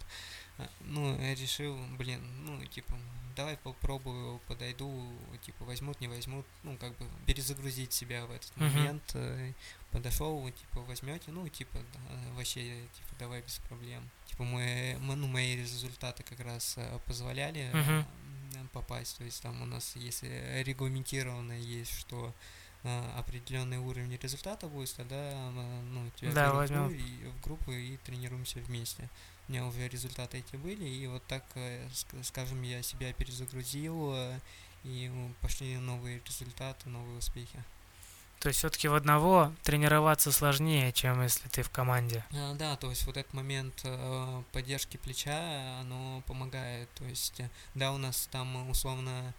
А, Ну, я решил, блин, ну, типа, давай попробую, подойду, типа, возьмут, не возьмут, ну, как бы перезагрузить себя в этот Мгм. момент. э, Подошел, типа, возьмете, ну, типа, да, вообще, типа, давай без проблем. Типа, мы, мы- ну, мои результаты как раз э, позволяли м, попасть. То есть там у нас, если регламентированно есть, что определенный уровень результата будет, тогда ну, тебя Да, берут гру- и- в группу и тренируемся вместе. У меня уже результаты эти были, и вот так, э, ск- скажем, я себя перезагрузил, э, и м, пошли новые результаты, новые успехи. То есть все-таки в одного тренироваться сложнее, чем если ты в команде. А, Да, то есть вот этот момент э, поддержки плеча, оно помогает. То есть, да, у нас там условно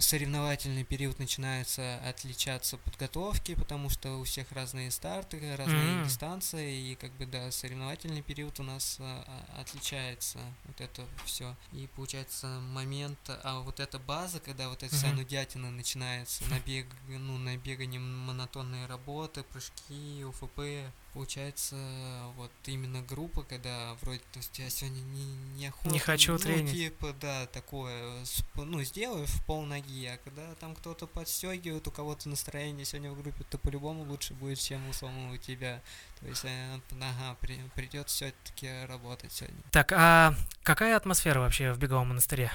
соревновательный период начинается отличаться подготовки, потому что у всех разные старты, разные Мгм. дистанции, и как бы да, соревновательный период у нас э, а- отличается вот это все. И получается момент, а вот эта база, когда вот эта вся Мгм. нудятина начинается, набег, ну, набегание монотонные работы, прыжки, УФП, получается вот именно группа, когда вроде, то есть я сегодня не, не охота, хочу ну, тренить. типа, да, такое, ну, сделаешь в пол ноги, а когда там кто-то подстегивает, у кого-то настроение сегодня в группе, то по-любому лучше будет, чем у тебя. То есть, э, ага, при, придется все-таки работать сегодня. Так, а какая атмосфера вообще в беговом монастыре?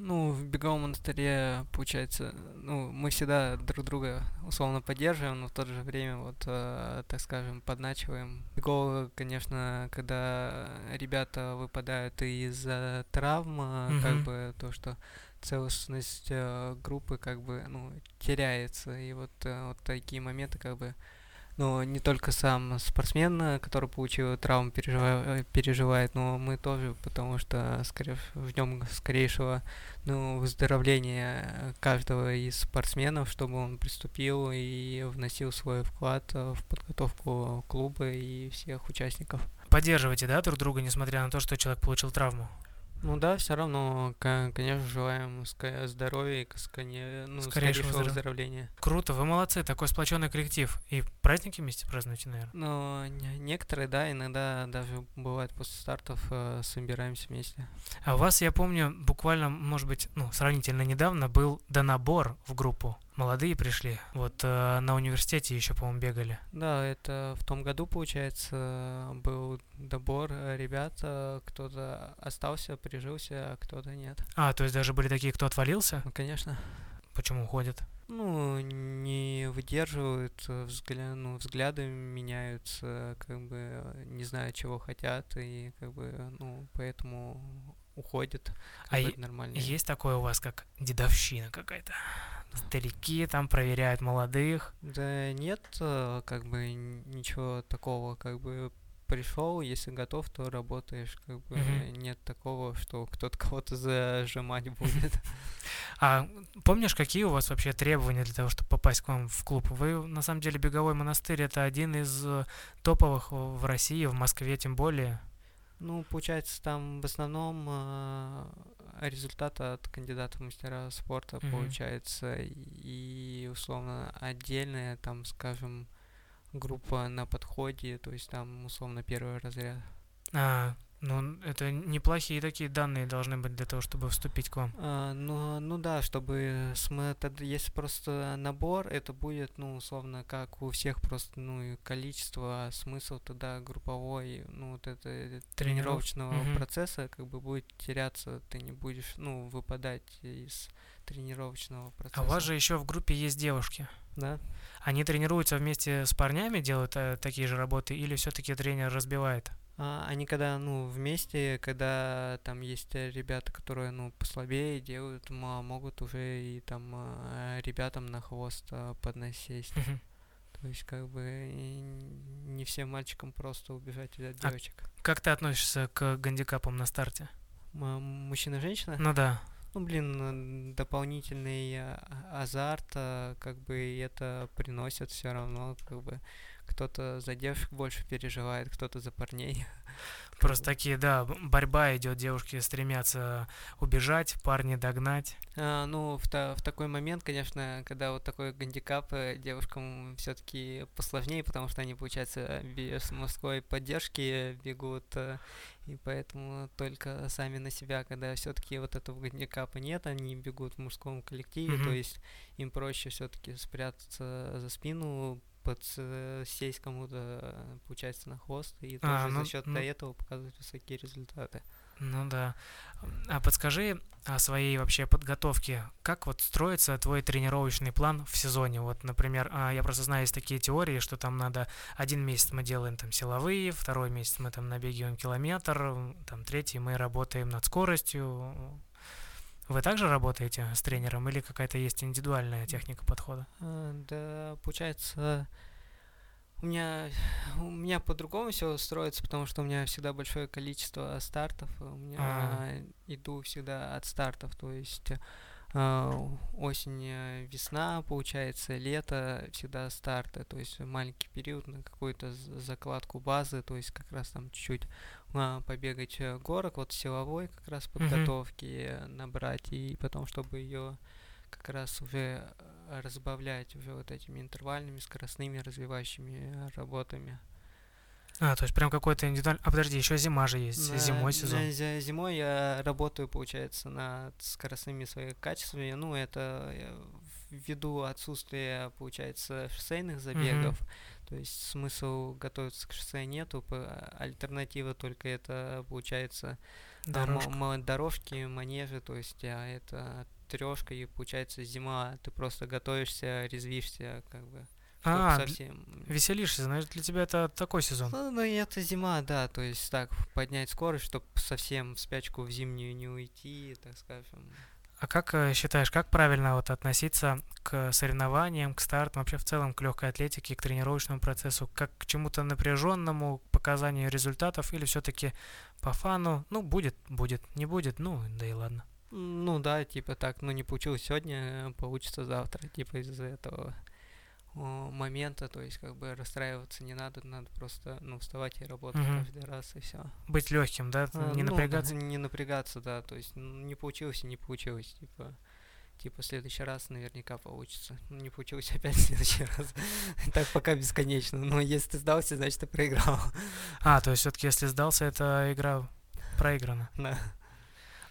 Ну, в беговом монастыре, получается, ну, мы всегда друг друга условно поддерживаем, но в то же время, вот, э, так скажем, подначиваем. Бегово, конечно, когда ребята выпадают из-за травм, э, как бы то, что целостность э, группы как бы, ну, теряется. И вот, э, вот такие моменты, как бы, ну, не только сам спортсмен, э, который получил травму, пережива- переживает, но мы тоже, потому что скорее, ждем скорейшего ну, выздоровления каждого из спортсменов, чтобы он приступил и вносил свой вклад э, в подготовку клуба и всех участников. Поддерживаете, да, друг друга, несмотря на то, что человек получил травму? Ну да, все равно, ко- конечно, желаем здоровья и ну, Скорейшего скорейшего выздоров- выздоровления. Круто, вы молодцы, такой сплоченный коллектив. И праздники вместе празднуете, наверное. Но не- некоторые, да, иногда даже бывает после стартов э, собираемся вместе. А у вас, я помню, буквально, может быть, ну, сравнительно недавно был донабор в группу. Молодые пришли. Вот э, на университете еще, по-моему, бегали. Да, это в том году, получается, был добор э, ребят, э, кто-то остался, прижился, а кто-то нет. А, то есть даже были такие, кто отвалился? Ну, конечно. Почему уходят? Ну, не выдерживают, э, взгля... ну, взгляды меняются, как бы не знают, чего хотят, и как бы, ну, поэтому уходят. А е- нормально. Есть такое у вас, как дедовщина какая-то? Старики там проверяют молодых. Да нет, э, как бы ничего такого, как бы пришел, если готов, то работаешь, как бы Мгм. нет такого, что кто-то кого-то зажимать <laughs> будет. А помнишь, какие у вас вообще требования для того, чтобы попасть к вам в клуб? Вы, на самом деле, беговой монастырь это один из э, топовых в России, в Москве тем более. Ну, получается, там в основном э, результат от кандидата в мастера спорта Мгм. получается, и условно отдельная, там, скажем, группа на подходе, то есть там условно первый разряд. А, ну, это неплохие такие данные должны быть для того, чтобы вступить к вам. А, ну, ну да, чтобы см- тогда если просто набор, это будет, ну, условно, как у всех просто, ну, и количество, а смысл тогда групповой, ну, вот это э, тренировочного Мгм. процесса как бы будет теряться, ты не будешь, ну, выпадать из тренировочного процесса. А у вас же еще в группе есть девушки. Да. Они тренируются вместе с парнями, делают э, такие же работы, или все-таки тренер разбивает? А, они когда, ну, вместе, когда там есть ребята, которые, ну, послабее делают, могут уже и там а, ребятам на хвост а, подносить. Мгм. То есть, как бы, не всем мальчикам просто убежать от А- девочек. Как ты относишься к гандикапам на старте? М- Мужчина-женщина? Ну да. Ну, блин, дополнительный а, азарт, а, как бы, это приносит все равно, как бы, кто-то за девушек больше переживает, кто-то за парней. <laughs> Просто такие, да, борьба идет, девушки стремятся убежать, парни догнать. А, ну, в, та, в такой момент, конечно, когда вот такой гандикап, э, девушкам все-таки посложнее, потому что они, получается, без мужской поддержки бегут, э, и поэтому только сами на себя, когда все-таки вот этого гандикапа нет, они бегут в мужском коллективе, Мгм. то есть им проще все-таки спрятаться за спину, подсесть кому-то, получается, на хвост, и А, тоже ну, за счет ну. этого показывать высокие результаты. Ну да. А подскажи о своей вообще подготовке. Как вот строится твой тренировочный план в сезоне? Вот, например, а, я просто знаю, есть такие теории, что там надо один месяц мы делаем там силовые, второй месяц мы там набегаем километр, там третий мы работаем над скоростью. Вы также работаете с тренером или какая-то есть индивидуальная техника подхода? А, Да, получается, у меня, у меня по-другому все строится, потому что у меня всегда большое количество стартов. У меня А. иду всегда от стартов, то есть а, осень, э, весна, получается, лето, всегда старты, то есть маленький период на какую-то закладку базы, то есть как раз там чуть-чуть а, побегать э, горок, вот силовой как раз подготовки э, набрать, и потом, чтобы ее как раз уже э, разбавлять уже вот этими интервальными, скоростными, развивающими работами. А, то есть прям какой-то индивидуальный... А подожди, еще зимма же есть, На- зимой на сезон. зи- Зимой я работаю, получается, над скоростными своими качествами. Ну, это ввиду отсутствия, получается, шоссейных забегов. То есть смысл готовиться к шоссе нету. п- Альтернатива только это, получается, а, Дорожка. м- дорожки, манежи, то есть а, это трешка, и получается зима, ты просто готовишься, резвишься, как бы. А, совсем веселишься, значит, для тебя это такой сезон. ну, ну, это зима, да, то есть так, поднять скорость, чтобы совсем в спячку в зимнюю не уйти, так скажем. А как э, считаешь, как правильно вот относиться к соревнованиям, к стартам, вообще в целом к легкой атлетике, к тренировочному процессу, как к чему-то напряженному, к показанию результатов, или все-таки по фану, ну, будет, будет, не будет, ну, да и ладно. Ну да, типа так, ну не получилось сегодня, получится завтра, типа из-за этого момента, то есть как бы расстраиваться не надо, надо просто, ну, вставать и работать Мгм. каждый раз, и все. Быть легким, да, не напрягаться. <laughs> не напрягаться, да, то есть ну, не получилось и не получилось, типа, типа в следующий раз наверняка получится. Ну, не получилось <laughs> опять в следующий раз. <laughs> Так пока бесконечно. Но если ты сдался, значит ты проиграл. А, то есть все-таки если сдался, эта игра проиграна. Да.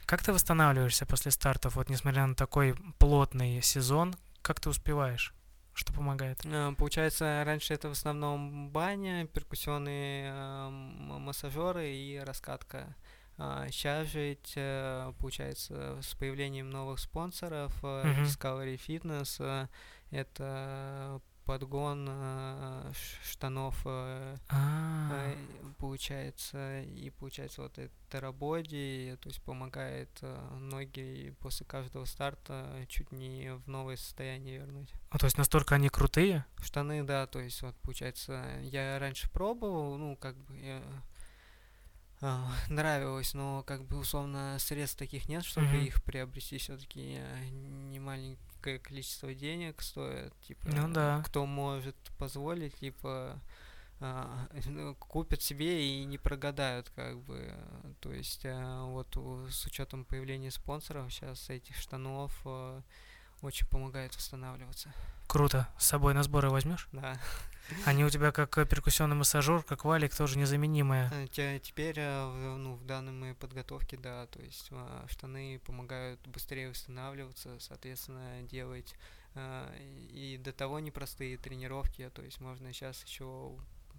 Как ты восстанавливаешься после стартов, вот несмотря на такой плотный сезон, как ты успеваешь? Что помогает? Э, Получается, раньше это в основном баня, перкуссионные э, м- массажеры и раскатка. Сейчас же, ведь, э, получается, с появлением новых спонсоров Мгм. Discovery Fitness, это подгон э, штанов э, А, э, получается, и получается вот это работе, то есть помогает э, ноги после каждого старта чуть не в новое состояние вернуть. ну, то есть настолько они крутые? Штаны, да, то есть вот получается, я раньше пробовал, ну как бы я, а, <laughs> нравилось, но как бы условно средств таких нет, чтобы Мгм. их приобрести, все-таки не маленькое количество денег стоит, типа, Ну да. кто может позволить, типа а, <laughs> купят себе и не прогадают, как бы. То есть, а, вот с учетом появления спонсоров сейчас этих штанов а, очень помогает восстанавливаться. Круто. С собой на сборы возьмешь? Да. Они у тебя как э, перкуссионный массажер, как валик, тоже незаменимая. А, те- Теперь, в- ну, в данной моей подготовке, да, то есть штаны помогают быстрее восстанавливаться, соответственно, делать и до того непростые тренировки, то есть можно сейчас еще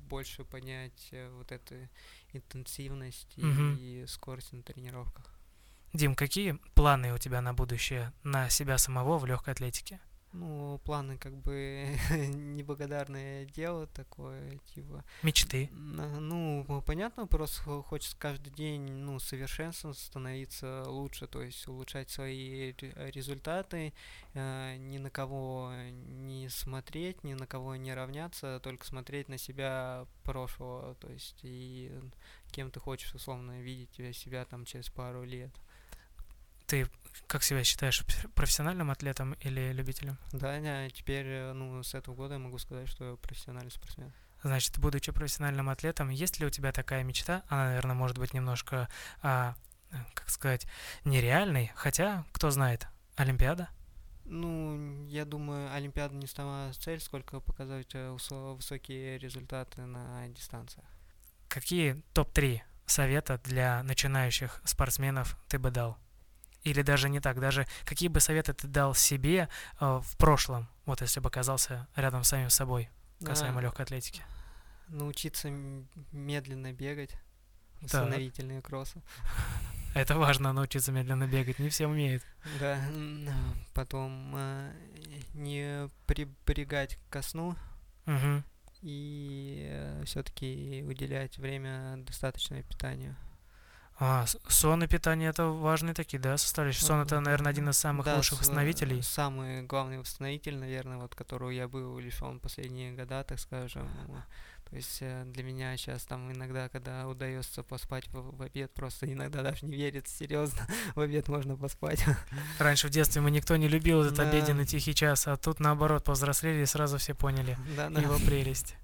больше поднять э, вот эту интенсивность Мгм. и скорость на тренировках. Дим, какие планы у тебя на будущее, на себя самого в легкой атлетике? Ну, планы как бы <laughs> неблагодарное дело такое, типа, Мечты? Ну, понятно, просто хо- хочется каждый день, ну, совершенствоваться, становиться лучше, то есть улучшать свои ре- результаты, э, ни на кого не смотреть, ни на кого не равняться, только смотреть на себя прошлого, то есть и кем ты хочешь, условно, видеть себя там через пару лет. Ты как себя считаешь, пр- профессиональным атлетом или любителем? Да, я теперь, э, ну, с этого года я могу сказать, что я профессиональный спортсмен. Значит, будучи профессиональным атлетом, есть ли у тебя такая мечта? Она, наверное, может быть немножко, а, как сказать, нереальной, хотя, кто знает, Олимпиада? Ну, я думаю, Олимпиада не сама цель, сколько показать э, высокие результаты на дистанциях. Какие топ-3 совета для начинающих спортсменов ты бы дал? Или даже не так, даже какие бы советы ты дал себе э, в прошлом, вот если бы оказался рядом с самим собой, касаемо а, легкой атлетики? Научиться медленно бегать, восстановительные кроссы. <laughs> Это важно, научиться медленно бегать, не все умеют. Да, потом э, не прибегать ко сну. Угу. И э, все-таки уделять время достаточное питанию. А, сон и питание это важные такие, да, составляющие. Сон это, наверное, один из самых да, лучших восстановителей. Самый главный восстановитель, наверное, вот которого я был лишен последние года, так скажем. То есть э, для меня сейчас там иногда, когда удается поспать в, в обед, просто иногда даже не верится, серьезно, <laughs> в обед можно поспать. <laughs> Раньше в детстве мы никто не любил этот да. обеденный тихий час, а тут наоборот повзрослели и сразу все поняли да, да. его прелесть.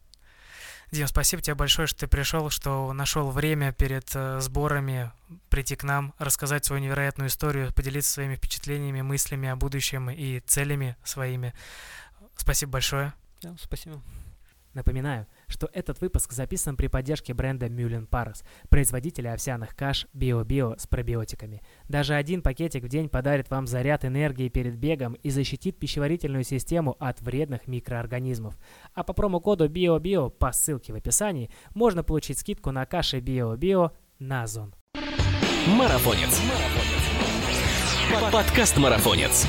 Дим, спасибо тебе большое, что ты пришел, что нашел время перед э, сборами прийти к нам, рассказать свою невероятную историю, поделиться своими впечатлениями, мыслями о будущем и целями своими. Спасибо большое. Да, спасибо. Напоминаю, что этот выпуск записан при поддержке бренда Мюлен Парус, производителя овсяных каш Био-Био с пробиотиками. Даже один пакетик в день подарит вам заряд энергии перед бегом и защитит пищеварительную систему от вредных микроорганизмов. А по промокоду Био-Био по ссылке в описании можно получить скидку на каши Био-Био на Озон. Марафонец. Подкаст Марафонец.